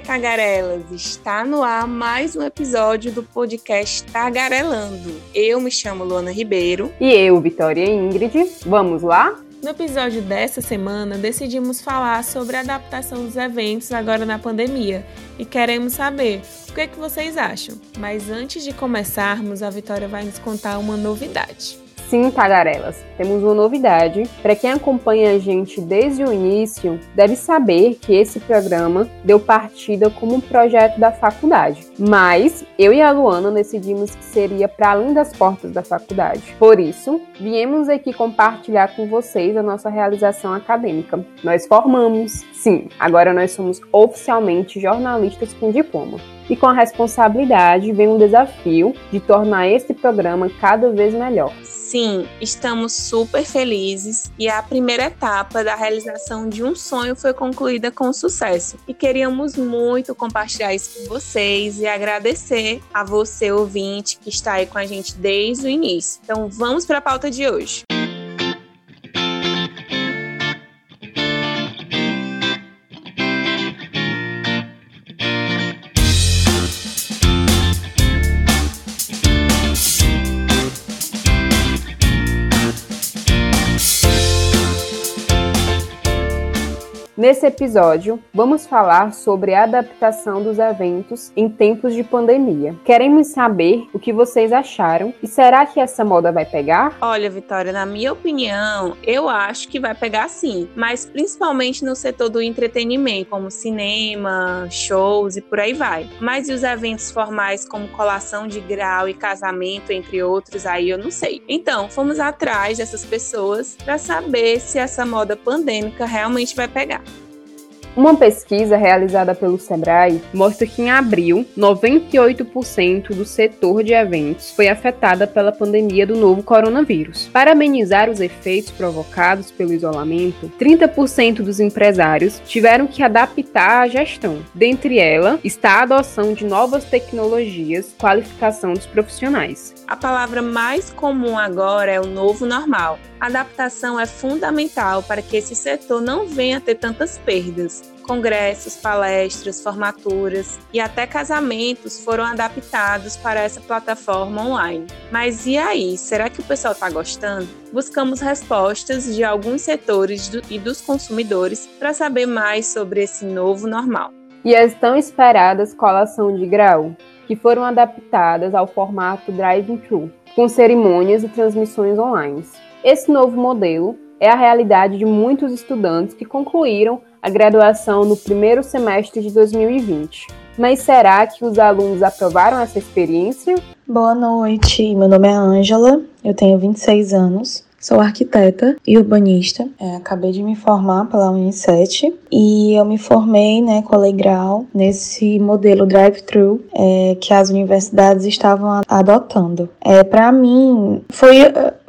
Tagarelas, está no ar mais um episódio do podcast Tagarelando. Eu me chamo Luana Ribeiro. E eu, Vitória Ingrid. Vamos lá? No episódio dessa semana, decidimos falar sobre a adaptação dos eventos agora na pandemia e queremos saber o que, é que vocês acham. Mas antes de começarmos, a Vitória vai nos contar uma novidade. Sim, tagarelas, temos uma novidade. Para quem acompanha a gente desde o início, deve saber que esse programa deu partida como um projeto da faculdade. Mas eu e a Luana decidimos que seria para além das portas da faculdade. Por isso, viemos aqui compartilhar com vocês a nossa realização acadêmica. Nós formamos, sim, agora nós somos oficialmente jornalistas com diploma. E com a responsabilidade vem um desafio de tornar esse programa cada vez melhor. Sim, estamos super felizes e a primeira etapa da realização de um sonho foi concluída com sucesso. E queríamos muito compartilhar isso com vocês e agradecer a você, ouvinte, que está aí com a gente desde o início. Então vamos para a pauta de hoje. Nesse episódio, vamos falar sobre a adaptação dos eventos em tempos de pandemia. Queremos saber o que vocês acharam e será que essa moda vai pegar? Olha, Vitória, na minha opinião, eu acho que vai pegar sim, mas principalmente no setor do entretenimento, como cinema, shows e por aí vai. Mas e os eventos formais como colação de grau e casamento, entre outros, aí eu não sei. Então, fomos atrás dessas pessoas para saber se essa moda pandêmica realmente vai pegar. Uma pesquisa realizada pelo Sebrae mostra que em abril, 98% do setor de eventos foi afetada pela pandemia do novo coronavírus. Para amenizar os efeitos provocados pelo isolamento, 30% dos empresários tiveram que adaptar a gestão. Dentre ela está a adoção de novas tecnologias, qualificação dos profissionais. A palavra mais comum agora é o novo normal. Adaptação é fundamental para que esse setor não venha a ter tantas perdas. Congressos, palestras, formaturas e até casamentos foram adaptados para essa plataforma online. Mas e aí, será que o pessoal está gostando? Buscamos respostas de alguns setores do, e dos consumidores para saber mais sobre esse novo normal. E as tão esperadas colação de grau, que foram adaptadas ao formato drive-thru, com cerimônias e transmissões online. Esse novo modelo é a realidade de muitos estudantes que concluíram a graduação no primeiro semestre de 2020. Mas será que os alunos aprovaram essa experiência? Boa noite, meu nome é Ângela, eu tenho 26 anos Sou arquiteta e urbanista. É, acabei de me formar pela Unicef e eu me formei, né, colegial nesse modelo drive-thru é, que as universidades estavam adotando. É, Para mim, foi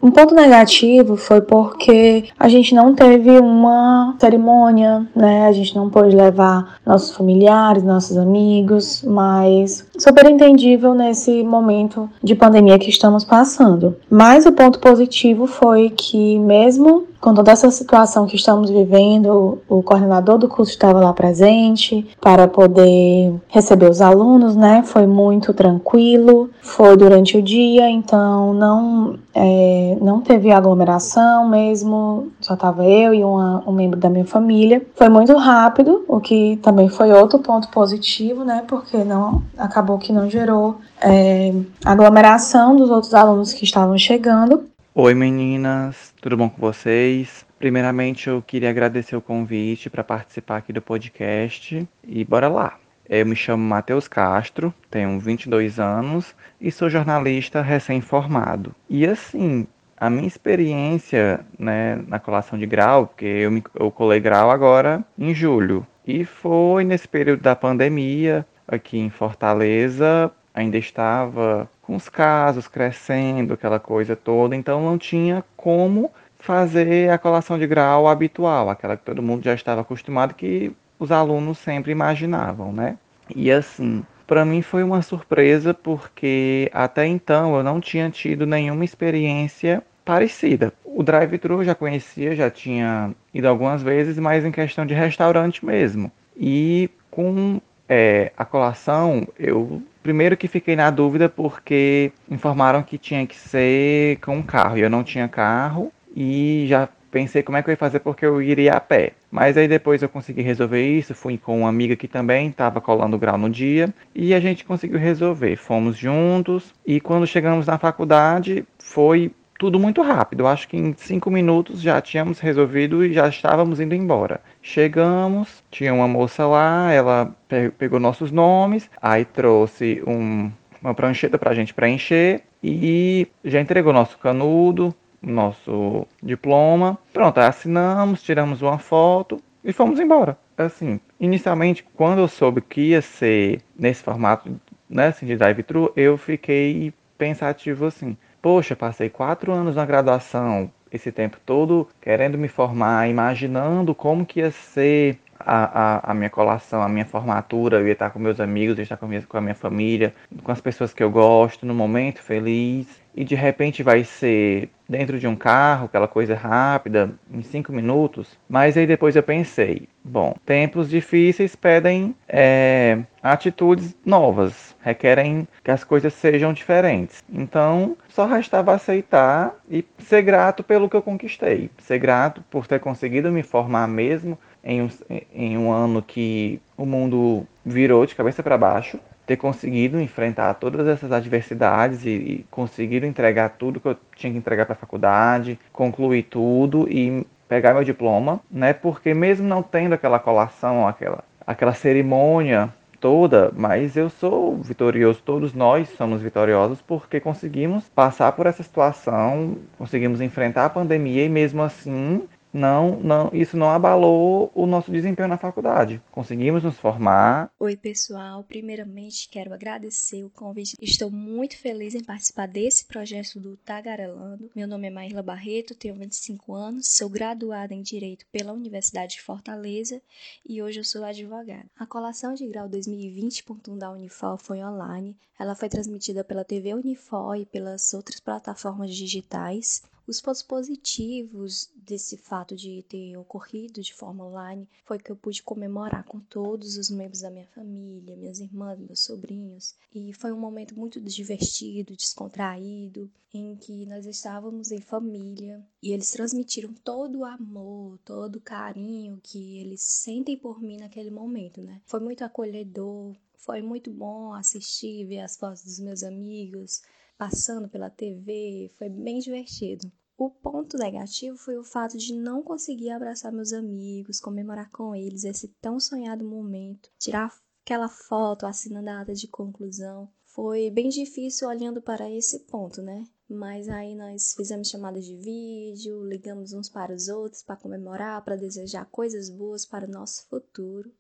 um ponto negativo foi porque a gente não teve uma cerimônia, né? A gente não pôde levar nossos familiares, nossos amigos, mas super entendível nesse momento de pandemia que estamos passando. Mas o ponto positivo foi que mesmo com toda essa situação que estamos vivendo, o coordenador do curso estava lá presente para poder receber os alunos, né? Foi muito tranquilo, foi durante o dia, então não, é, não teve aglomeração mesmo, só estava eu e uma, um membro da minha família. Foi muito rápido, o que também foi outro ponto positivo, né? Porque não acabou que não gerou é, aglomeração dos outros alunos que estavam chegando. Oi meninas, tudo bom com vocês? Primeiramente eu queria agradecer o convite para participar aqui do podcast e bora lá. Eu me chamo Matheus Castro, tenho 22 anos e sou jornalista recém-formado. E assim, a minha experiência né, na colação de grau, porque eu, me, eu colei grau agora em julho, e foi nesse período da pandemia aqui em Fortaleza, ainda estava com os casos crescendo, aquela coisa toda, então não tinha como fazer a colação de grau habitual, aquela que todo mundo já estava acostumado, que os alunos sempre imaginavam, né? E assim, para mim foi uma surpresa porque até então eu não tinha tido nenhuma experiência parecida. O drive-thru eu já conhecia, já tinha ido algumas vezes, mas em questão de restaurante mesmo. E Com é, a colação, eu primeiro que fiquei na dúvida porque informaram que tinha que ser com carro. E eu não tinha carro e já pensei como é que eu ia fazer porque eu iria a pé. Mas aí depois eu consegui resolver isso, fui com uma amiga que também estava colando grau no dia e a gente conseguiu resolver. Fomos juntos e quando chegamos na faculdade foi tudo muito rápido. Eu acho que em cinco minutos já tínhamos resolvido e já estávamos indo embora. Chegamos, tinha uma moça lá, ela pegou nossos nomes, aí trouxe um, uma prancheta para a gente preencher e já entregou nosso canudo, nosso diploma. Pronto, assinamos, tiramos uma foto e fomos embora. Assim, inicialmente, quando eu soube que ia ser nesse formato, né, assim, de drive-thru, eu fiquei pensativo assim poxa, passei quatro anos na graduação, esse tempo todo querendo me formar, imaginando como que ia ser a, a, a, minha colação, a minha formatura, eu ia estar com meus amigos, ia estar com, minha, com a minha família, com as pessoas que eu gosto, no momento feliz e de repente vai ser dentro de um carro, aquela coisa rápida, em cinco minutos. Mas aí depois eu pensei, bom, tempos difíceis pedem é, atitudes novas, requerem que as coisas sejam diferentes. Então só restava aceitar e ser grato pelo que eu conquistei, ser grato por ter conseguido me formar mesmo em um, em um ano que o mundo virou de cabeça para baixo ter conseguido enfrentar todas essas adversidades e, e conseguido entregar tudo que eu tinha que entregar para a faculdade, concluir tudo e pegar meu diploma, né? Porque mesmo não tendo aquela colação, aquela aquela cerimônia toda, mas eu sou vitorioso, todos nós somos vitoriosos porque conseguimos passar por essa situação, conseguimos enfrentar a pandemia e mesmo assim não, não, isso não abalou o nosso desempenho na faculdade. Conseguimos nos formar. Oi, pessoal. Primeiramente, quero agradecer o convite. Estou muito feliz em participar desse projeto do Tagarelando. Meu nome é Maíla Barreto, tenho 25 anos, sou graduada em Direito pela Universidade de Fortaleza e hoje eu sou advogada. A colação de grau 2020.1 da Unifor foi online. Ela foi transmitida pela TV Unifor e pelas outras plataformas digitais. Os pontos positivos desse fato de ter ocorrido de forma online foi que eu pude comemorar com todos os membros da minha família, minhas irmãs, meus sobrinhos, e foi um momento muito divertido, descontraído, em que nós estávamos em família e eles transmitiram todo o amor, todo o carinho que eles sentem por mim naquele momento, né? Foi muito acolhedor, foi muito bom assistir, ver as fotos dos meus amigos, passando pela TV, foi bem divertido. O ponto negativo foi o fato de não conseguir abraçar meus amigos, comemorar com eles esse tão sonhado momento, tirar aquela foto assinando a ata de conclusão. Foi bem difícil olhando para esse ponto, né? Mas aí nós fizemos chamadas de vídeo, ligamos uns para os outros para comemorar, para desejar coisas boas para o nosso futuro.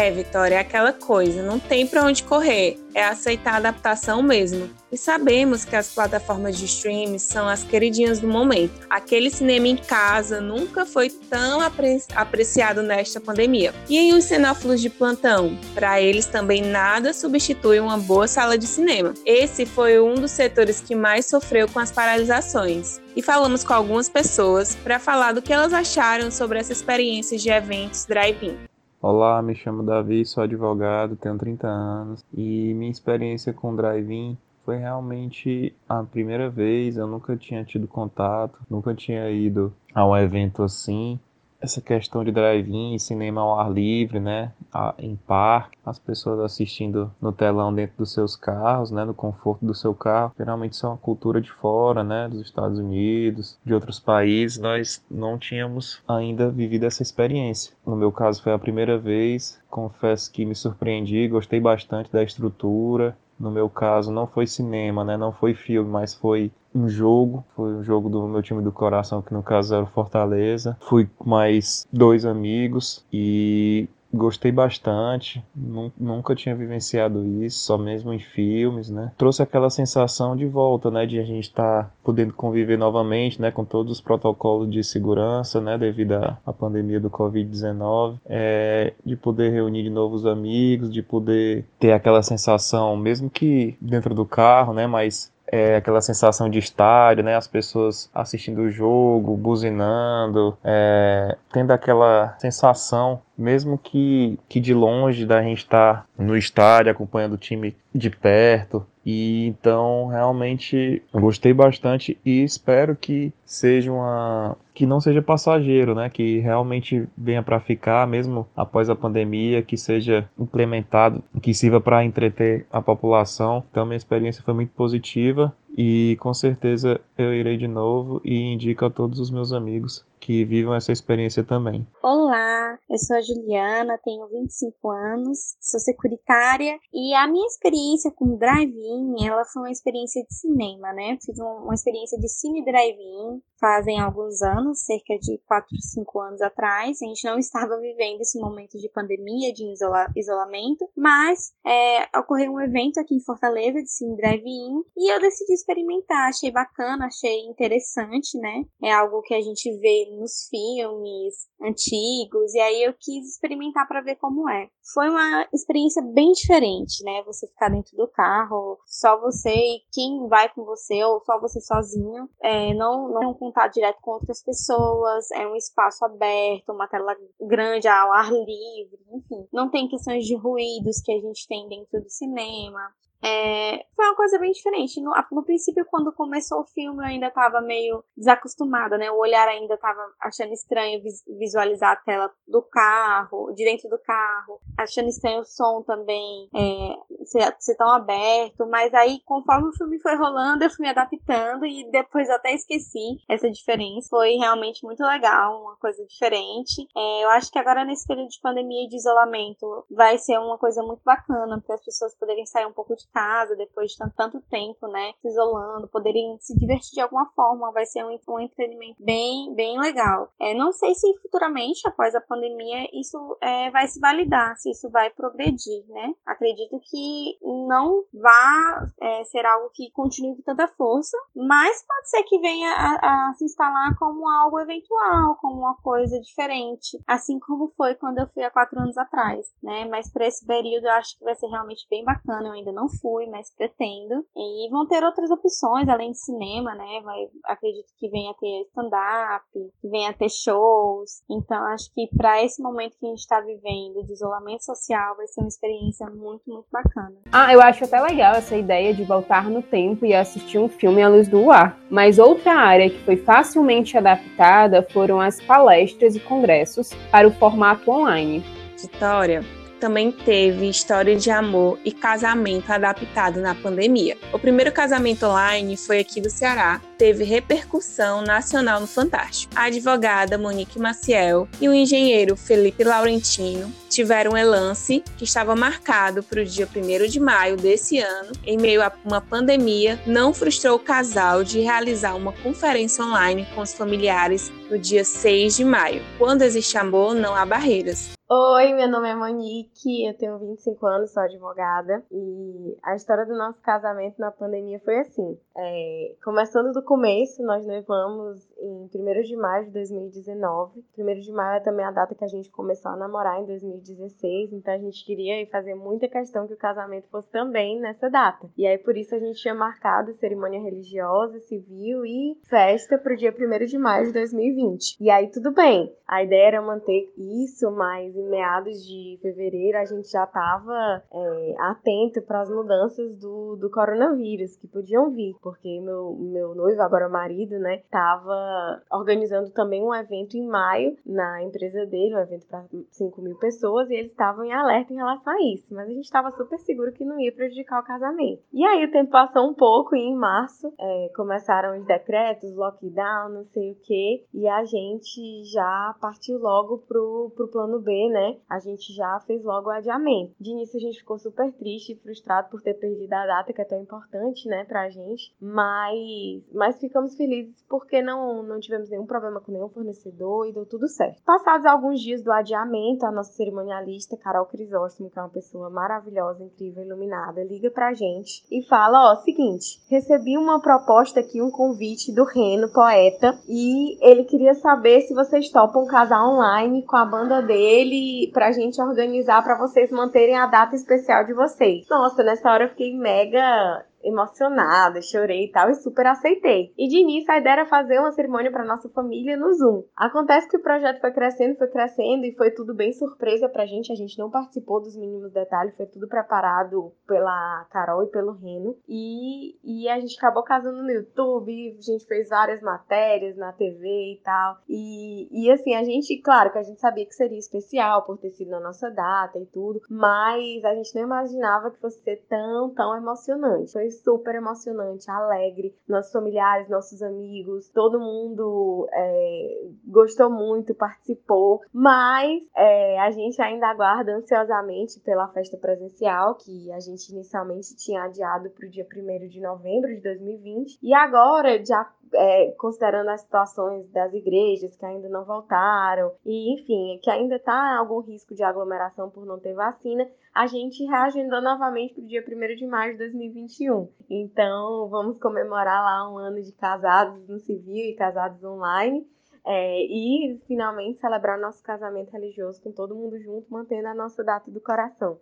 É, Vitória, é aquela coisa, não tem para onde correr, é aceitar a adaptação mesmo. E sabemos que as plataformas de streaming são as queridinhas do momento. Aquele cinema em casa nunca foi tão apre apreciado nesta pandemia. E em os cenófilos de plantão? Para eles também nada substitui uma boa sala de cinema. Esse foi um dos setores que mais sofreu com as paralisações. E falamos com algumas pessoas para falar do que elas acharam sobre essa experiência de eventos drive-in. Olá, me chamo Davi, sou advogado, tenho 30 anos e minha experiência com drive-in foi realmente a primeira vez. Eu nunca tinha tido contato, nunca tinha ido a um evento assim essa questão de drive-in, cinema ao ar livre, né, em parque, as pessoas assistindo no telão dentro dos seus carros, né, no conforto do seu carro, geralmente são uma cultura de fora, né, dos Estados Unidos, de outros países, nós não tínhamos ainda vivido essa experiência. No meu caso foi a primeira vez, confesso que me surpreendi, gostei bastante da estrutura, no meu caso não foi cinema, né, não foi filme, mas foi um jogo, foi um jogo do meu time do coração, que no caso era o Fortaleza. Fui com mais dois amigos e gostei bastante, nunca tinha vivenciado isso, só mesmo em filmes, né? Trouxe aquela sensação de volta, né, de a gente estar tá podendo conviver novamente, né, com todos os protocolos de segurança, né, devido à pandemia do Covid-19, é, de poder reunir de novo os amigos, de poder ter aquela sensação, mesmo que dentro do carro, né, mas é, aquela sensação de estádio, né? As pessoas assistindo o jogo, buzinando, é, tendo aquela sensação mesmo que, que de longe da gente estar tá no estádio acompanhando o time de perto. E então realmente gostei bastante e espero que seja uma que não seja passageiro, né? Que realmente venha para ficar mesmo após a pandemia, que seja implementado, que sirva para entreter a população. Então minha experiência foi muito positiva e com certeza eu irei de novo e indico a todos os meus amigos que vivam essa experiência também. Olá, eu sou a Juliana, tenho 25 anos, sou securitária e a minha experiência com drive-in, ela foi uma experiência de cinema, né? Fiz uma experiência de cine drive-in fazem alguns anos, cerca de 4, 5 anos atrás. A gente não estava vivendo esse momento de pandemia, de isola isolamento, mas é, ocorreu um evento aqui em Fortaleza de cine drive-in e eu decidi experimentar. Achei bacana, achei interessante, né? É algo que a gente vê nos filmes antigos, e aí eu quis experimentar para ver como é. Foi uma experiência bem diferente, né? Você ficar dentro do carro, só você e quem vai com você, ou só você sozinho, é, não, não tem um contato direto com outras pessoas, é um espaço aberto, uma tela grande ao ar livre, enfim. Não tem questões de ruídos que a gente tem dentro do cinema. É, foi uma coisa bem diferente. No, no, princípio, quando começou o filme, eu ainda estava meio desacostumada, né? O olhar ainda estava achando estranho vis, visualizar a tela do carro, de dentro do carro, achando estranho o som também é, ser, ser, tão aberto. Mas aí, conforme o filme foi rolando, eu fui me adaptando e depois até esqueci essa diferença. Foi realmente muito legal, uma coisa diferente. É, eu acho que agora, nesse período de pandemia e de isolamento, vai ser uma coisa muito bacana para as pessoas poderem sair um pouco de casa depois de tanto tempo, né, se isolando, poderem se divertir de alguma forma, vai ser um, um entretenimento bem, bem legal. É, não sei se futuramente, após a pandemia, isso é, vai se validar, se isso vai progredir, né? Acredito que não vá é, ser algo que continue com tanta força, mas pode ser que venha a, a se instalar como algo eventual, como uma coisa diferente, assim como foi quando eu fui há quatro anos atrás, né? Mas para esse período eu acho que vai ser realmente bem bacana. Eu ainda não fui, mas pretendo. E vão ter outras opções além de cinema, né? Vai, acredito que venha a ter stand-up, que venha a ter shows. Então, acho que para esse momento que a gente está vivendo de isolamento social, vai ser uma experiência muito, muito bacana. Ah, eu acho até legal essa ideia de voltar no tempo e assistir um filme à luz do ar. Mas outra área que foi facilmente adaptada foram as palestras e congressos para o formato online. Vitória, também teve história de amor e casamento adaptado na pandemia. O primeiro casamento online foi aqui do Ceará, teve repercussão nacional no Fantástico. A advogada Monique Maciel e o engenheiro Felipe Laurentino tiveram um relance que estava marcado para o dia 1 de maio desse ano, em meio a uma pandemia, não frustrou o casal de realizar uma conferência online com os familiares no dia 6 de maio. Quando existe amor, não há barreiras. Oi, meu nome é Monique, eu tenho 25 anos, sou advogada e a história do nosso casamento na pandemia foi assim. É, começando do começo, nós levamos em 1 de maio de 2019. 1 de maio é também a data que a gente começou a namorar em 2016, então a gente queria fazer muita questão que o casamento fosse também nessa data. E aí por isso a gente tinha marcado cerimônia religiosa, civil e festa para o dia 1 de maio de 2020. E aí tudo bem, a ideia era manter isso, mas em meados de fevereiro a gente já estava é, atento para as mudanças do, do coronavírus que podiam vir, porque meu, meu noivo, agora marido, né, estava organizando também um evento em maio na empresa dele, um evento para 5 mil pessoas, e eles estavam em alerta em relação a isso. Mas a gente estava super seguro que não ia prejudicar o casamento. E aí o tempo passou um pouco e em março é, começaram os decretos, lockdown, não sei o que, e a gente já partiu logo pro, pro plano B, né? A gente já fez logo o adiamento. De início a gente ficou super triste e frustrado por ter perdido a data que é tão importante, né, pra gente, mas, mas ficamos felizes porque não não, tivemos nenhum problema com nenhum fornecedor e deu tudo certo. Passados alguns dias do adiamento, a nossa cerimonialista, Carol Crisóstomo, que é uma pessoa maravilhosa, incrível, iluminada, liga pra gente e fala: Ó, seguinte, recebi uma proposta aqui, um convite do Reno, poeta, e ele queria saber se vocês topam casar online com a banda dele pra gente organizar para vocês manterem a data especial de vocês. Nossa, nessa hora eu fiquei mega emocionada, chorei e tal, e super aceitei. E de início a ideia era fazer uma cerimônia para nossa família no Zoom. Acontece que o projeto foi crescendo, foi crescendo e foi tudo bem surpresa pra gente. A gente não participou dos mínimos detalhes, foi tudo preparado pela Carol e pelo Reno. E, e a gente acabou casando no YouTube, a gente fez várias matérias na TV e tal. E, e assim, a gente, claro que a gente sabia que seria especial por ter sido na nossa data e tudo, mas a gente não imaginava que fosse ser tão, tão emocionante. Foi super emocionante, alegre. Nossos familiares, nossos amigos, todo mundo é, gostou muito, participou. Mas é, a gente ainda aguarda ansiosamente pela festa presencial, que a gente inicialmente tinha adiado para o dia 1 de novembro de 2020. E agora, já é, considerando as situações das igrejas que ainda não voltaram, e enfim, que ainda está algum risco de aglomeração por não ter vacina, a gente reagendou novamente para o dia 1 de maio de 2021. Então, vamos comemorar lá um ano de casados no civil e casados online. É, e finalmente celebrar nosso casamento religioso com todo mundo junto, mantendo a nossa data do coração.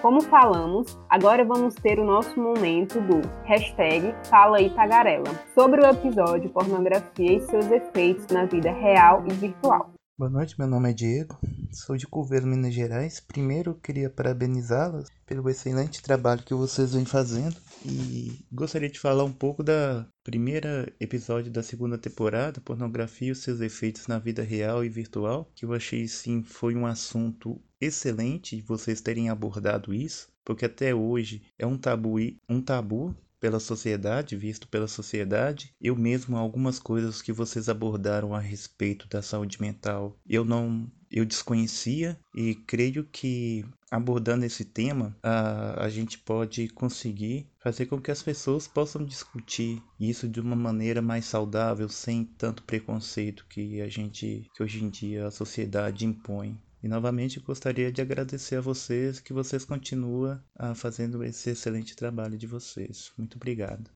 Como falamos, agora vamos ter o nosso momento do hashtag Fala aí Tagarela, sobre o episódio Pornografia e seus efeitos na vida real e virtual. Boa noite, meu nome é Diego, sou de Coveiro, Minas Gerais. Primeiro, queria parabenizá-las pelo excelente trabalho que vocês vêm fazendo e gostaria de falar um pouco da primeira episódio da segunda temporada, pornografia e seus efeitos na vida real e virtual, que eu achei sim foi um assunto excelente vocês terem abordado isso, porque até hoje é um tabu, um tabu pela sociedade, visto pela sociedade. Eu mesmo algumas coisas que vocês abordaram a respeito da saúde mental, eu não eu desconhecia e creio que abordando esse tema a, a gente pode conseguir fazer com que as pessoas possam discutir isso de uma maneira mais saudável, sem tanto preconceito que a gente que hoje em dia a sociedade impõe. E novamente gostaria de agradecer a vocês que vocês continuam ah, fazendo esse excelente trabalho de vocês. Muito obrigado.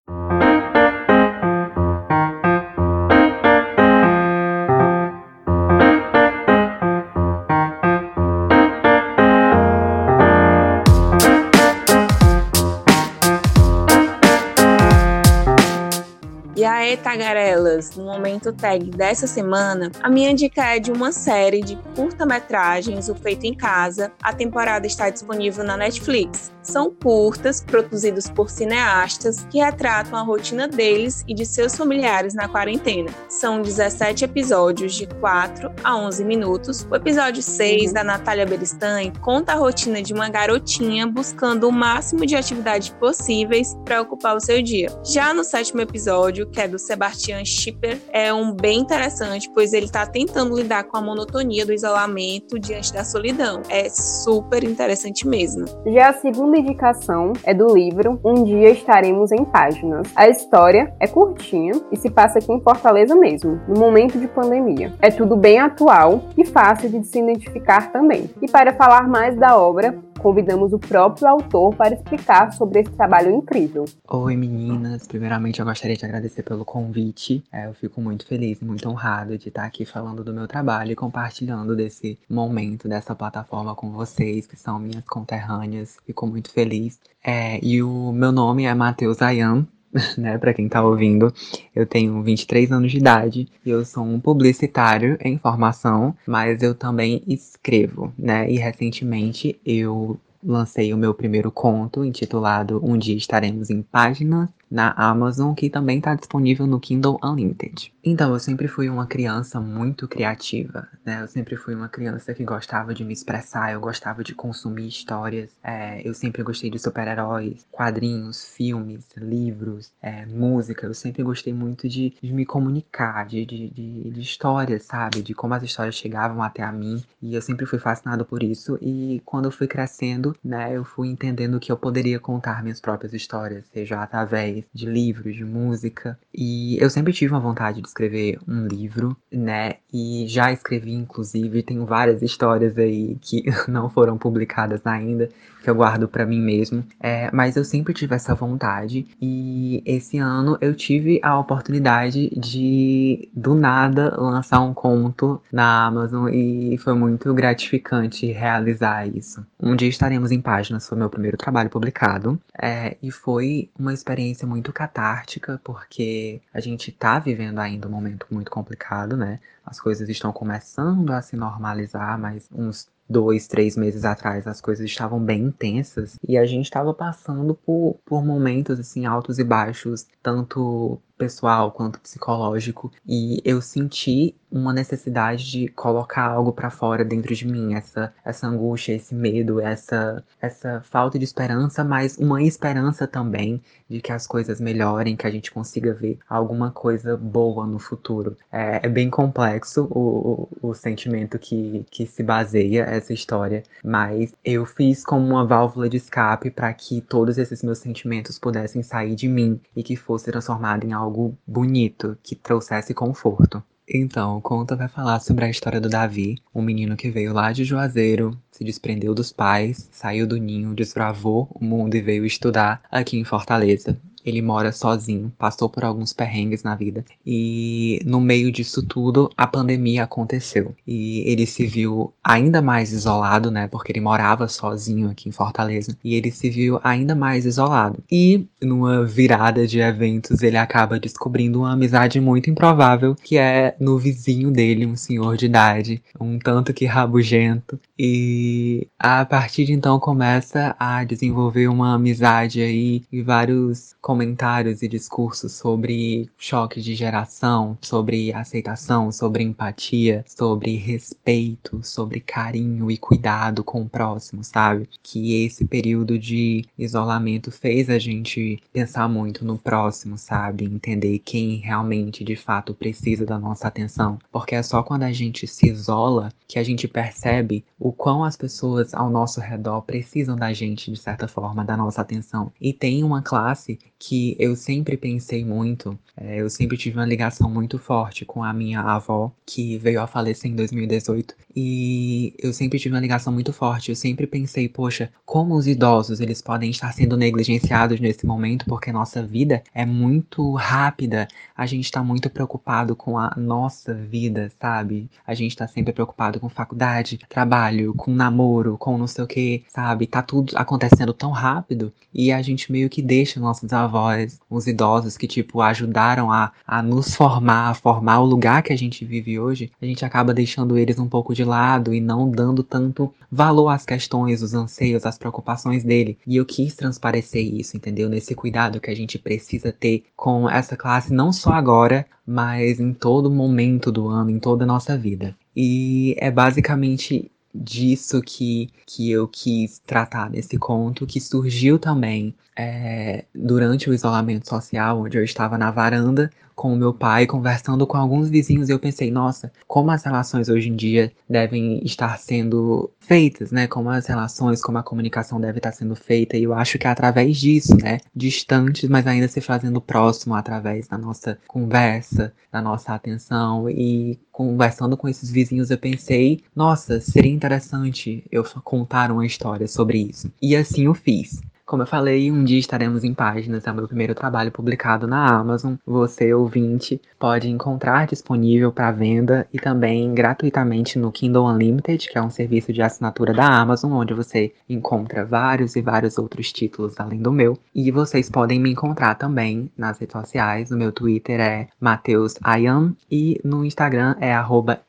Tagarelas no momento tag dessa semana, a minha dica é de uma série de curta-metragens, o Feito em Casa. A temporada está disponível na Netflix. São curtas, produzidos por cineastas, que retratam a rotina deles e de seus familiares na quarentena. São 17 episódios de 4 a 11 minutos. O episódio 6, da Natália Beristain, conta a rotina de uma garotinha buscando o máximo de atividades possíveis para ocupar o seu dia. Já no sétimo episódio, que é do Sebastian Schipper, é um bem interessante, pois ele está tentando lidar com a monotonia do isolamento diante da solidão. É super interessante mesmo. Já a segunda indicação é do livro Um Dia Estaremos em Páginas. A história é curtinha e se passa aqui em Fortaleza mesmo, no momento de pandemia. É tudo bem atual e fácil de se identificar também. E para falar mais da obra, convidamos o próprio autor para explicar sobre esse trabalho incrível. Oi meninas, primeiramente eu gostaria de agradecer pelo convite. É, eu fico muito feliz e muito honrado de estar aqui falando do meu trabalho e compartilhando desse momento, dessa plataforma com vocês, que são minhas conterrâneas. Fico muito feliz. É, e o meu nome é Matheus Ayan, né, para quem tá ouvindo, eu tenho 23 anos de idade e eu sou um publicitário em formação, mas eu também escrevo, né? E recentemente eu lancei o meu primeiro conto intitulado Um Dia Estaremos em Páginas na Amazon, que também está disponível no Kindle Unlimited. Então, eu sempre fui uma criança muito criativa, né? Eu sempre fui uma criança que gostava de me expressar, eu gostava de consumir histórias. É, eu sempre gostei de super-heróis, quadrinhos, filmes, livros, é, música. Eu sempre gostei muito de, de me comunicar, de, de, de, histórias, sabe? De como as histórias chegavam até a mim. E eu sempre fui fascinado por isso. E quando eu fui crescendo, né, eu fui entendendo que eu poderia contar minhas próprias histórias, seja através de livros, de música. E eu sempre tive uma vontade de escrever um livro, né? E já escrevi, inclusive, tenho várias histórias aí que não foram publicadas ainda, que eu guardo para mim mesmo. É, mas eu sempre tive essa vontade. E esse ano eu tive a oportunidade de, do nada, lançar um conto na Amazon e foi muito gratificante realizar isso. Um dia estaremos em páginas, foi meu primeiro trabalho publicado. É, e foi uma experiência muito catártica, porque a gente tá vivendo ainda um momento muito complicado, né? As coisas estão começando a se normalizar, mas uns dois, três meses atrás as coisas estavam bem intensas e a gente estava passando por, por momentos assim altos e baixos, tanto pessoal quanto psicológico, e eu senti uma necessidade de colocar algo para fora dentro de mim, essa essa angústia, esse medo, essa essa falta de esperança, mas uma esperança também de que as coisas melhorem, que a gente consiga ver alguma coisa boa no futuro. É, é bem complexo o, o, o sentimento que, que se baseia essa história, mas eu fiz como uma válvula de escape para que todos esses meus sentimentos pudessem sair de mim e que fosse transformado em algo algo bonito que trouxesse conforto. Então, o conto vai falar sobre a história do Davi, um menino que veio lá de Juazeiro, se desprendeu dos pais, saiu do ninho, desbravou o mundo e veio estudar aqui em Fortaleza. Ele mora sozinho, passou por alguns perrengues na vida. E no meio disso tudo, a pandemia aconteceu. E ele se viu ainda mais isolado, né? Porque ele morava sozinho aqui em Fortaleza. E ele se viu ainda mais isolado. E numa virada de eventos, ele acaba descobrindo uma amizade muito improvável, que é no vizinho dele, um senhor de idade, um tanto que rabugento. E a partir de então começa a desenvolver uma amizade aí e vários comentários e discursos sobre choque de geração, sobre aceitação, sobre empatia, sobre respeito, sobre carinho e cuidado com o próximo, sabe? Que esse período de isolamento fez a gente pensar muito no próximo, sabe? Entender quem realmente de fato precisa da nossa atenção. Porque é só quando a gente se isola que a gente percebe o quão as pessoas ao nosso redor precisam da gente, de certa forma, da nossa atenção. E tem uma classe que eu sempre pensei muito, é, eu sempre tive uma ligação muito forte com a minha avó, que veio a falecer em 2018, e eu sempre tive uma ligação muito forte. Eu sempre pensei, poxa, como os idosos eles podem estar sendo negligenciados nesse momento, porque nossa vida é muito rápida, a gente está muito preocupado com a nossa vida, sabe? A gente está sempre preocupado com faculdade, trabalho, com namoro, com não sei o que, sabe? Tá tudo acontecendo tão rápido e a gente meio que deixa nossos avós avós, os idosos que, tipo, ajudaram a, a nos formar, a formar o lugar que a gente vive hoje, a gente acaba deixando eles um pouco de lado e não dando tanto valor às questões, os anseios, às preocupações dele. E eu quis transparecer isso, entendeu? Nesse cuidado que a gente precisa ter com essa classe, não só agora, mas em todo momento do ano, em toda a nossa vida. E é basicamente disso que, que eu quis tratar nesse conto, que surgiu também é, durante o isolamento social, onde eu estava na varanda com o meu pai, conversando com alguns vizinhos, e eu pensei, nossa, como as relações hoje em dia devem estar sendo feitas, né? Como as relações, como a comunicação deve estar sendo feita. E eu acho que é através disso, né? Distantes, mas ainda se fazendo próximo através da nossa conversa, da nossa atenção. E conversando com esses vizinhos, eu pensei, nossa, seria interessante eu contar uma história sobre isso. E assim eu fiz. Como eu falei, um dia estaremos em páginas, é o meu primeiro trabalho publicado na Amazon. Você, ouvinte, pode encontrar disponível para venda e também gratuitamente no Kindle Unlimited, que é um serviço de assinatura da Amazon, onde você encontra vários e vários outros títulos além do meu. E vocês podem me encontrar também nas redes sociais. O meu Twitter é MatheusAyan e no Instagram é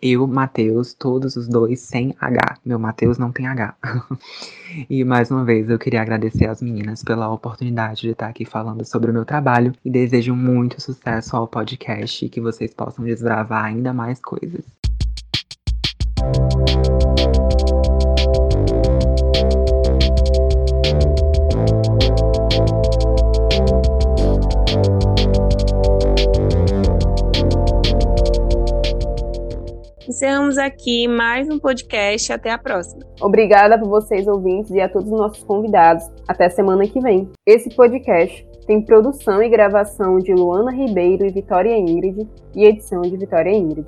@eumateus, todos os dois sem H. Meu Mateus não tem H. e mais uma vez eu queria agradecer às meninas pela oportunidade de estar aqui falando sobre o meu trabalho e desejo muito sucesso ao podcast e que vocês possam desbravar ainda mais coisas. Encerramos aqui mais um podcast. Até a próxima. Obrigada por vocês ouvintes e a todos os nossos convidados. Até semana que vem. Esse podcast tem produção e gravação de Luana Ribeiro e Vitória Ingrid e edição de Vitória Ingrid.